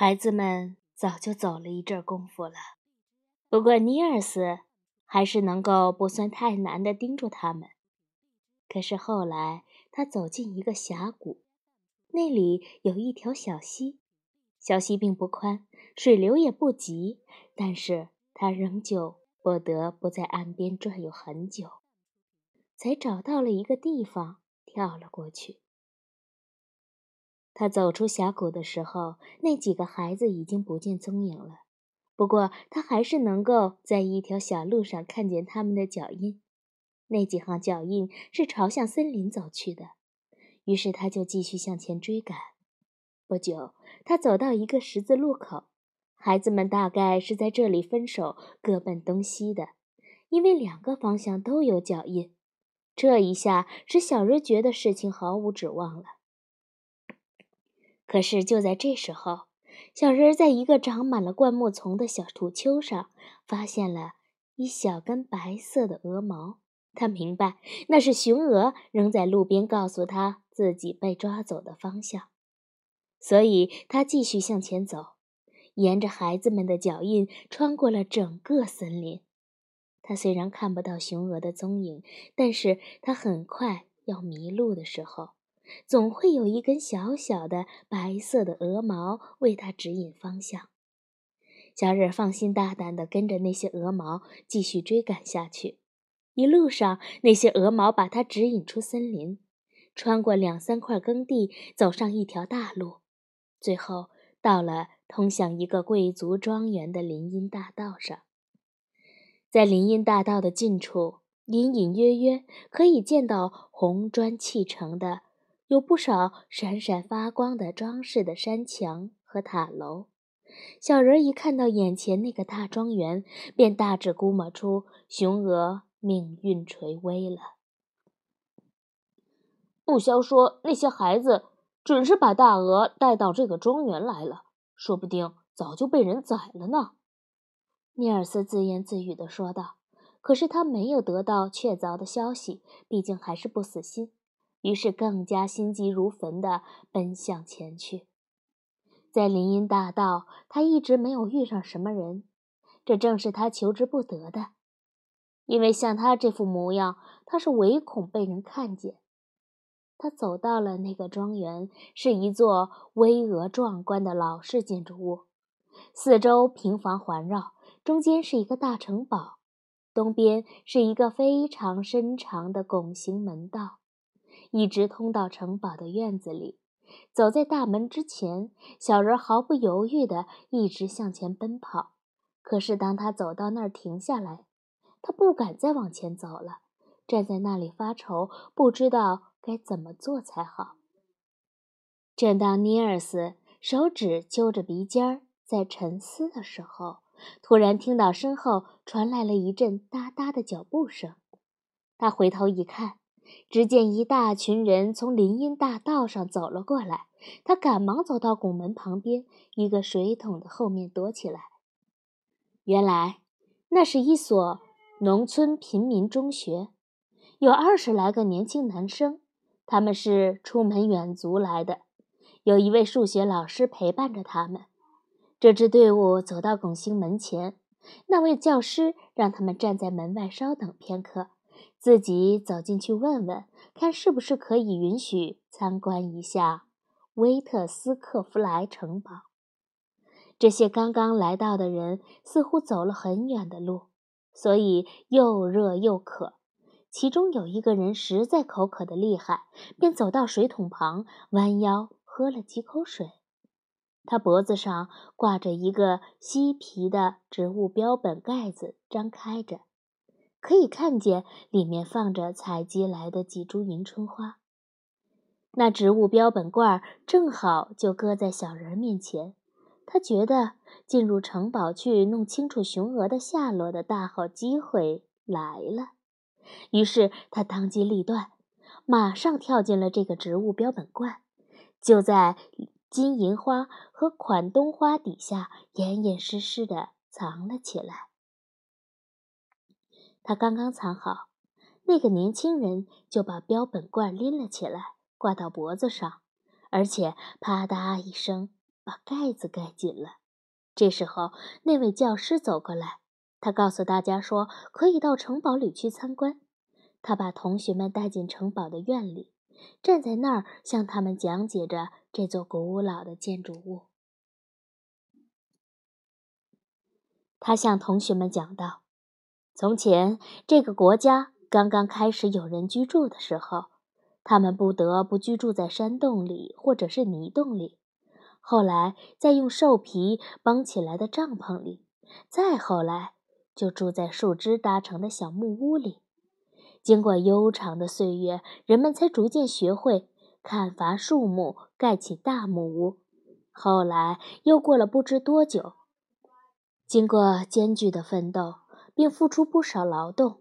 孩子们早就走了一阵功夫了，不过尼尔斯还是能够不算太难的盯住他们。可是后来他走进一个峡谷，那里有一条小溪，小溪并不宽，水流也不急，但是他仍旧不得不在岸边转悠很久，才找到了一个地方跳了过去。他走出峡谷的时候，那几个孩子已经不见踪影了。不过，他还是能够在一条小路上看见他们的脚印。那几行脚印是朝向森林走去的。于是，他就继续向前追赶。不久，他走到一个十字路口，孩子们大概是在这里分手，各奔东西的，因为两个方向都有脚印。这一下使小人觉得事情毫无指望了。可是就在这时候，小人在一个长满了灌木丛的小土丘上发现了一小根白色的鹅毛。他明白那是雄鹅扔在路边，告诉他自己被抓走的方向。所以他继续向前走，沿着孩子们的脚印穿过了整个森林。他虽然看不到雄鹅的踪影，但是他很快要迷路的时候。总会有一根小小的白色的鹅毛为他指引方向。小忍放心大胆地跟着那些鹅毛继续追赶下去。一路上，那些鹅毛把他指引出森林，穿过两三块耕地，走上一条大路，最后到了通向一个贵族庄园的林荫大道上。在林荫大道的近处，隐隐约约可以见到红砖砌成的。有不少闪闪发光的装饰的山墙和塔楼，小人一看到眼前那个大庄园，便大致估摸出雄鹅命运垂危了。不消说，那些孩子准是把大鹅带到这个庄园来了，说不定早就被人宰了呢。尼尔斯自言自语地说道。可是他没有得到确凿的消息，毕竟还是不死心。于是更加心急如焚地奔向前去。在林荫大道，他一直没有遇上什么人，这正是他求之不得的。因为像他这副模样，他是唯恐被人看见。他走到了那个庄园，是一座巍峨壮观的老式建筑物，四周平房环绕，中间是一个大城堡，东边是一个非常深长的拱形门道。一直通到城堡的院子里，走在大门之前，小人毫不犹豫地一直向前奔跑。可是当他走到那儿停下来，他不敢再往前走了，站在那里发愁，不知道该怎么做才好。正当尼尔斯手指揪着鼻尖儿在沉思的时候，突然听到身后传来了一阵哒哒的脚步声。他回头一看。只见一大群人从林荫大道上走了过来，他赶忙走到拱门旁边一个水桶的后面躲起来。原来，那是一所农村贫民中学，有二十来个年轻男生，他们是出门远足来的，有一位数学老师陪伴着他们。这支队伍走到拱形门前，那位教师让他们站在门外稍等片刻。自己走进去问问，看是不是可以允许参观一下威特斯克弗莱城堡。这些刚刚来到的人似乎走了很远的路，所以又热又渴。其中有一个人实在口渴的厉害，便走到水桶旁，弯腰喝了几口水。他脖子上挂着一个漆皮的植物标本盖子，张开着。可以看见里面放着采集来的几株迎春花。那植物标本罐正好就搁在小人面前。他觉得进入城堡去弄清楚雄鹅的下落的大好机会来了。于是他当机立断，马上跳进了这个植物标本罐，就在金银花和款冬花底下严严实实地藏了起来。他刚刚藏好，那个年轻人就把标本罐拎了起来，挂到脖子上，而且啪嗒一声把盖子盖紧了。这时候，那位教师走过来，他告诉大家说可以到城堡里去参观。他把同学们带进城堡的院里，站在那儿向他们讲解着这座古老的建筑物。他向同学们讲道：“从前，这个国家刚刚开始有人居住的时候，他们不得不居住在山洞里或者是泥洞里。后来，再用兽皮绑起来的帐篷里，再后来，就住在树枝搭成的小木屋里。经过悠长的岁月，人们才逐渐学会砍伐树木，盖起大木屋。后来，又过了不知多久。”经过艰巨的奋斗，并付出不少劳动，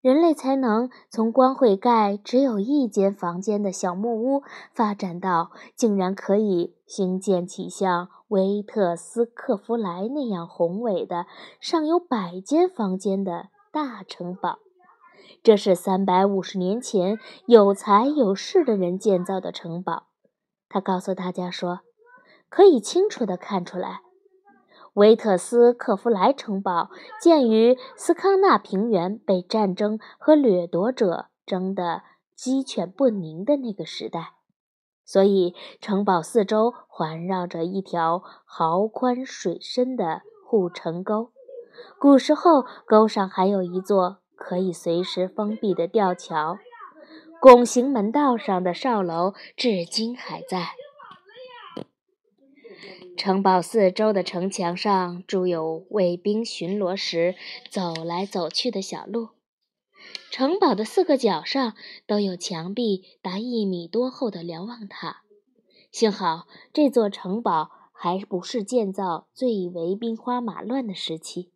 人类才能从光会盖只有一间房间的小木屋，发展到竟然可以兴建起像维特斯克弗莱那样宏伟的、上有百间房间的大城堡。这是三百五十年前有才有势的人建造的城堡。他告诉大家说：“可以清楚地看出来。”维特斯克夫莱城堡建于斯康纳平原被战争和掠夺者争得鸡犬不宁的那个时代，所以城堡四周环绕着一条壕宽水深的护城沟。古时候，沟上还有一座可以随时封闭的吊桥。拱形门道上的哨楼至今还在。城堡四周的城墙上筑有卫兵巡逻时走来走去的小路。城堡的四个角上都有墙壁达一米多厚的瞭望塔。幸好这座城堡还不是建造最为兵荒马乱的时期，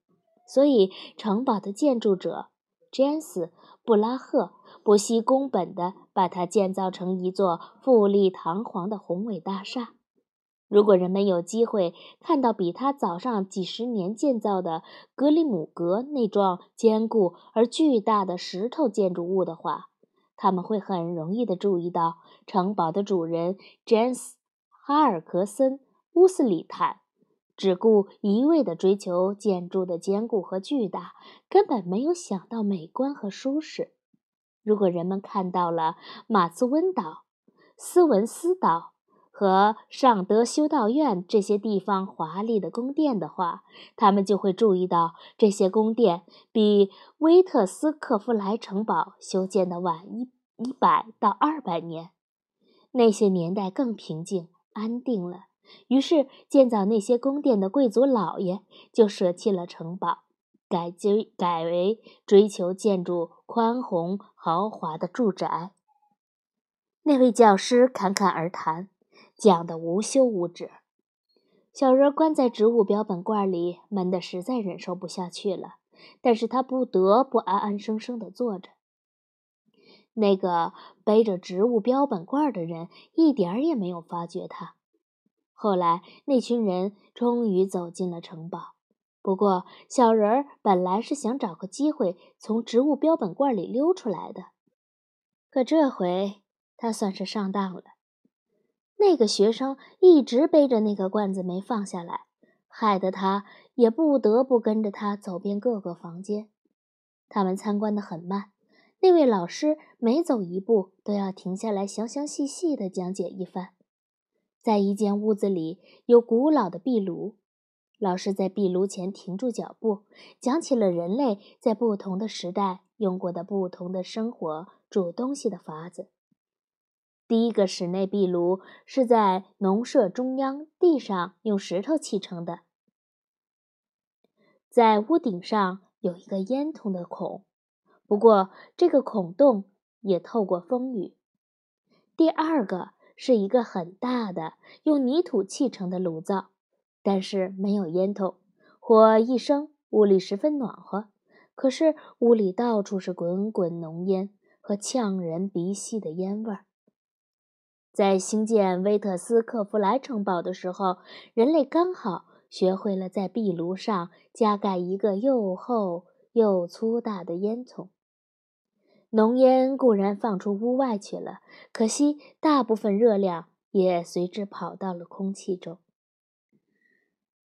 所以城堡的建筑者詹斯·布拉赫不惜工本地把它建造成一座富丽堂皇的宏伟大厦。如果人们有机会看到比他早上几十年建造的格里姆格那幢坚固而巨大的石头建筑物的话，他们会很容易地注意到，城堡的主人詹姆斯·哈尔克森·乌斯里坦只顾一味地追求建筑的坚固和巨大，根本没有想到美观和舒适。如果人们看到了马斯温岛、斯文斯岛，和尚德修道院这些地方华丽的宫殿的话，他们就会注意到这些宫殿比威特斯克夫莱城堡修建的晚一一百到二百年。那些年代更平静安定了，于是建造那些宫殿的贵族老爷就舍弃了城堡，改追改为追求建筑宽宏豪华的住宅。那位教师侃侃而谈。讲得无休无止。小人关在植物标本罐里，闷得实在忍受不下去了。但是他不得不安安生生地坐着。那个背着植物标本罐的人一点儿也没有发觉他。后来，那群人终于走进了城堡。不过，小人儿本来是想找个机会从植物标本罐里溜出来的，可这回他算是上当了。那个学生一直背着那个罐子没放下来，害得他也不得不跟着他走遍各个房间。他们参观得很慢，那位老师每走一步都要停下来详详细细地讲解一番。在一间屋子里有古老的壁炉，老师在壁炉前停住脚步，讲起了人类在不同的时代用过的不同的生活煮东西的法子。第一个室内壁炉是在农舍中央地上用石头砌成的，在屋顶上有一个烟囱的孔，不过这个孔洞也透过风雨。第二个是一个很大的用泥土砌成的炉灶，但是没有烟囱，火一生，屋里十分暖和。可是屋里到处是滚滚浓烟和呛人鼻息的烟味儿。在兴建威特斯克弗莱城堡的时候，人类刚好学会了在壁炉上加盖一个又厚又粗大的烟囱。浓烟固然放出屋外去了，可惜大部分热量也随之跑到了空气中。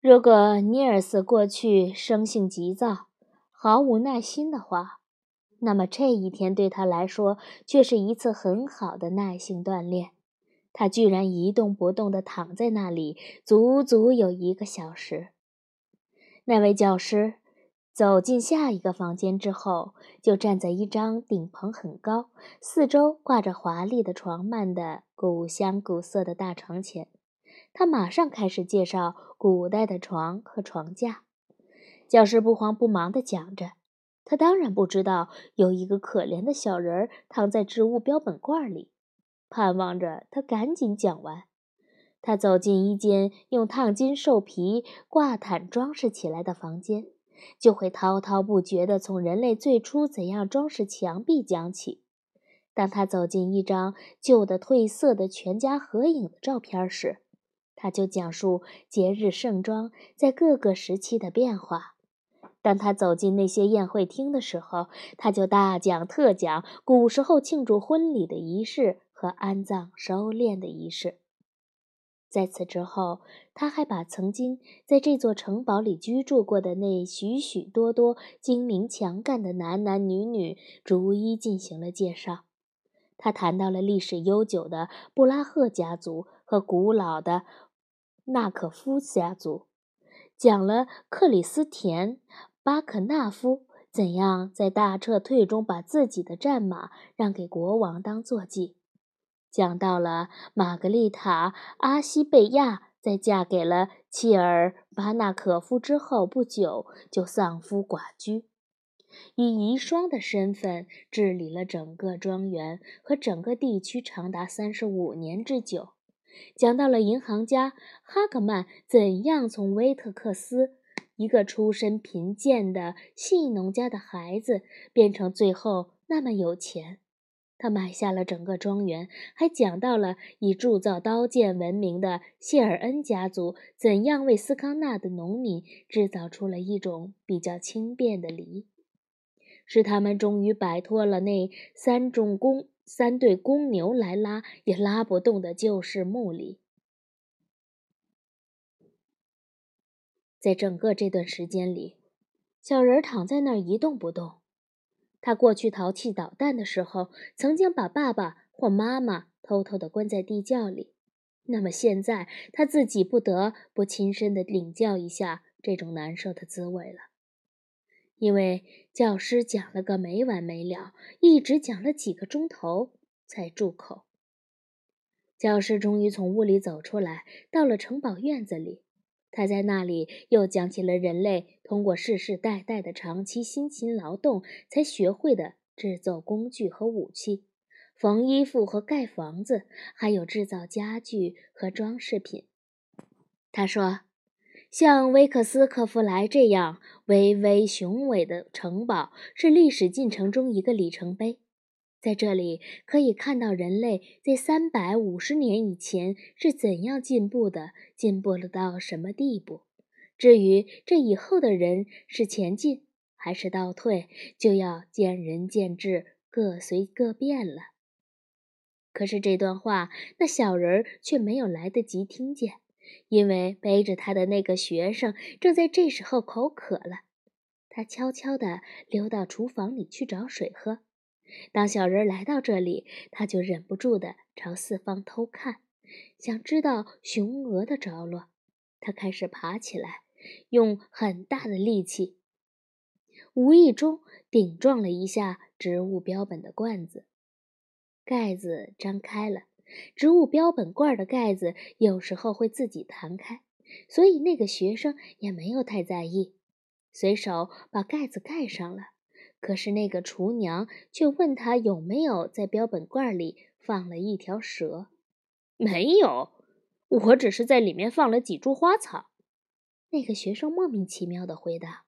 如果尼尔斯过去生性急躁、毫无耐心的话，那么这一天对他来说却是一次很好的耐性锻炼。他居然一动不动地躺在那里，足足有一个小时。那位教师走进下一个房间之后，就站在一张顶棚很高、四周挂着华丽的床幔的古香古色的大床前。他马上开始介绍古代的床和床架。教师不慌不忙地讲着，他当然不知道有一个可怜的小人儿躺在植物标本罐里，盼望着他赶紧讲完。他走进一间用烫金兽皮挂毯装饰起来的房间，就会滔滔不绝地从人类最初怎样装饰墙壁讲起。当他走进一张旧的褪色的全家合影的照片时，他就讲述节日盛装在各个时期的变化。当他走进那些宴会厅的时候，他就大讲特讲古时候庆祝婚礼的仪式和安葬收敛的仪式。在此之后，他还把曾经在这座城堡里居住过的那许许多多精明强干的男男女女逐一进行了介绍。他谈到了历史悠久的布拉赫家族和古老的纳可夫家族，讲了克里斯田·巴克纳夫怎样在大撤退中把自己的战马让给国王当坐骑。讲到了玛格丽塔·阿西贝亚在嫁给了契尔巴纳可夫之后不久就丧夫寡居，以遗孀的身份治理了整个庄园和整个地区长达三十五年之久。讲到了银行家哈克曼怎样从威特克斯一个出身贫贱的细农家的孩子变成最后那么有钱。他买下了整个庄园，还讲到了以铸造刀剑闻名的谢尔恩家族怎样为斯康纳的农民制造出了一种比较轻便的犁，使他们终于摆脱了那三种公三对公牛来拉也拉不动的旧式木犁。在整个这段时间里，小人躺在那儿一动不动。他过去淘气捣蛋的时候，曾经把爸爸或妈妈偷偷地关在地窖里。那么现在，他自己不得不亲身的领教一下这种难受的滋味了。因为教师讲了个没完没了，一直讲了几个钟头才住口。教师终于从屋里走出来，到了城堡院子里。他在那里又讲起了人类通过世世代代的长期辛勤劳动才学会的制作工具和武器、缝衣服和盖房子，还有制造家具和装饰品。他说：“像威克斯克夫莱这样巍巍雄伟的城堡，是历史进程中一个里程碑。”在这里可以看到人类在三百五十年以前是怎样进步的，进步了到什么地步。至于这以后的人是前进还是倒退，就要见仁见智，各随各便了。可是这段话，那小人却没有来得及听见，因为背着他的那个学生正在这时候口渴了。他悄悄地溜到厨房里去找水喝。当小人来到这里，他就忍不住地朝四方偷看，想知道雄鹅的着落。他开始爬起来，用很大的力气，无意中顶撞了一下植物标本的罐子，盖子张开了。植物标本罐的盖子有时候会自己弹开，所以那个学生也没有太在意，随手把盖子盖上了。可是那个厨娘却问他有没有在标本罐里放了一条蛇。没有，我只是在里面放了几株花草。那个学生莫名其妙地回答：“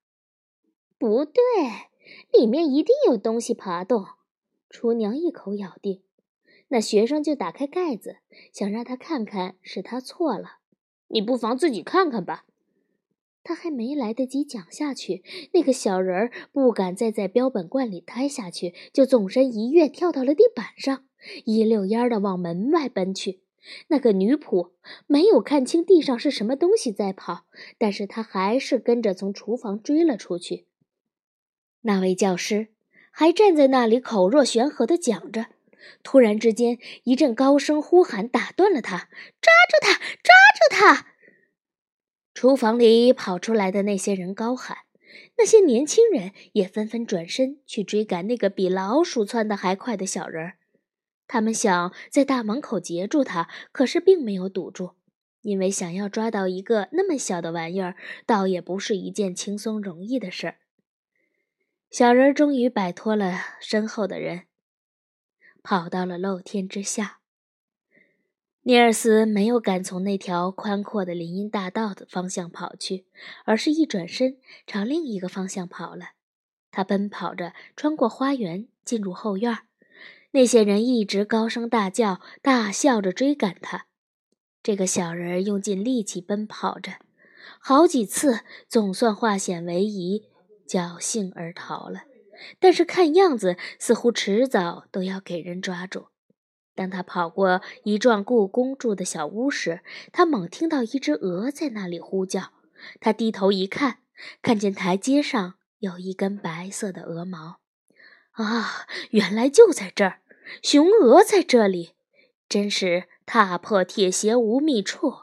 不对，里面一定有东西爬动。”厨娘一口咬定。那学生就打开盖子，想让他看看是他错了。你不妨自己看看吧。他还没来得及讲下去，那个小人儿不敢再在标本罐里待下去，就纵身一跃，跳到了地板上，一溜烟儿的往门外奔去。那个女仆没有看清地上是什么东西在跑，但是她还是跟着从厨房追了出去。那位教师还站在那里口若悬河的讲着，突然之间，一阵高声呼喊打断了他：“抓住他！抓住他！”厨房里跑出来的那些人高喊，那些年轻人也纷纷转身去追赶那个比老鼠窜得还快的小人儿。他们想在大门口截住他，可是并没有堵住，因为想要抓到一个那么小的玩意儿，倒也不是一件轻松容易的事儿。小人终于摆脱了身后的人，跑到了露天之下。尼尔斯没有敢从那条宽阔的林荫大道的方向跑去，而是一转身朝另一个方向跑了。他奔跑着穿过花园，进入后院。那些人一直高声大叫、大笑着追赶他。这个小人用尽力气奔跑着，好几次总算化险为夷，侥幸而逃了。但是看样子，似乎迟早都要给人抓住。当他跑过一幢故宫住的小屋时，他猛听到一只鹅在那里呼叫。他低头一看，看见台阶上有一根白色的鹅毛。啊，原来就在这儿，雄鹅在这里，真是踏破铁鞋无觅处。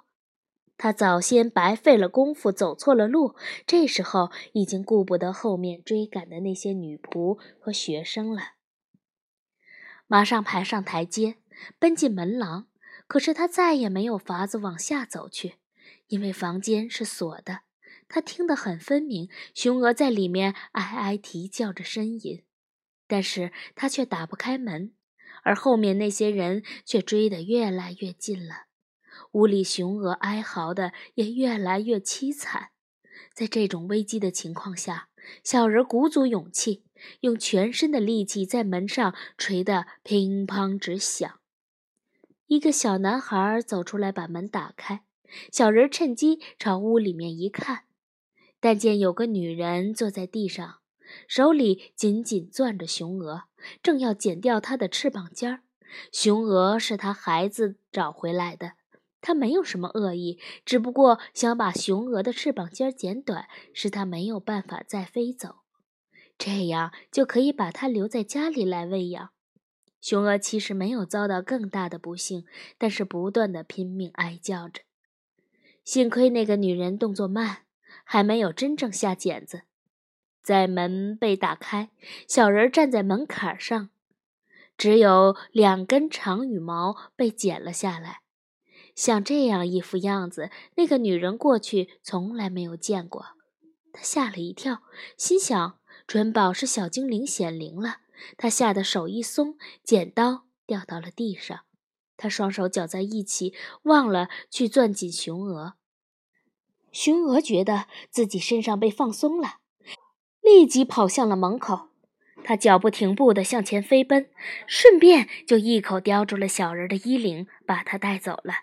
他早先白费了功夫，走错了路，这时候已经顾不得后面追赶的那些女仆和学生了。马上爬上台阶，奔进门廊，可是他再也没有法子往下走去，因为房间是锁的。他听得很分明，雄鹅在里面哀哀啼叫着呻吟。但是他却打不开门，而后面那些人却追得越来越近了。屋里雄鹅哀嚎的也越来越凄惨。在这种危机的情况下，小人鼓足勇气，用全身的力气在门上捶得乒乓直响。一个小男孩走出来，把门打开。小人趁机朝屋里面一看，但见有个女人坐在地上。手里紧紧攥着雄鹅，正要剪掉它的翅膀尖儿。雄鹅是他孩子找回来的，他没有什么恶意，只不过想把雄鹅的翅膀尖剪短，使它没有办法再飞走，这样就可以把它留在家里来喂养。雄鹅其实没有遭到更大的不幸，但是不断的拼命哀叫着。幸亏那个女人动作慢，还没有真正下剪子。在门被打开，小人站在门槛上，只有两根长羽毛被剪了下来。像这样一副样子，那个女人过去从来没有见过。她吓了一跳，心想：准保是小精灵显灵了。他吓得手一松，剪刀掉到了地上。他双手搅在一起，忘了去攥紧雄鹅。雄鹅觉得自己身上被放松了。立即跑向了门口，他脚不停步地向前飞奔，顺便就一口叼住了小人的衣领，把他带走了。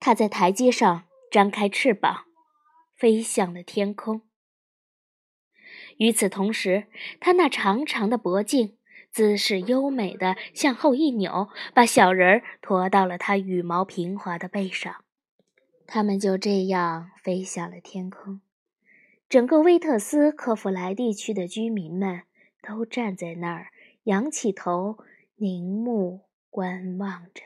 他在台阶上张开翅膀，飞向了天空。与此同时，他那长长的脖颈姿势优美地向后一扭，把小人儿驮到了他羽毛平滑的背上。他们就这样飞向了天空。整个威特斯科弗莱地区的居民们都站在那儿，仰起头，凝目观望着。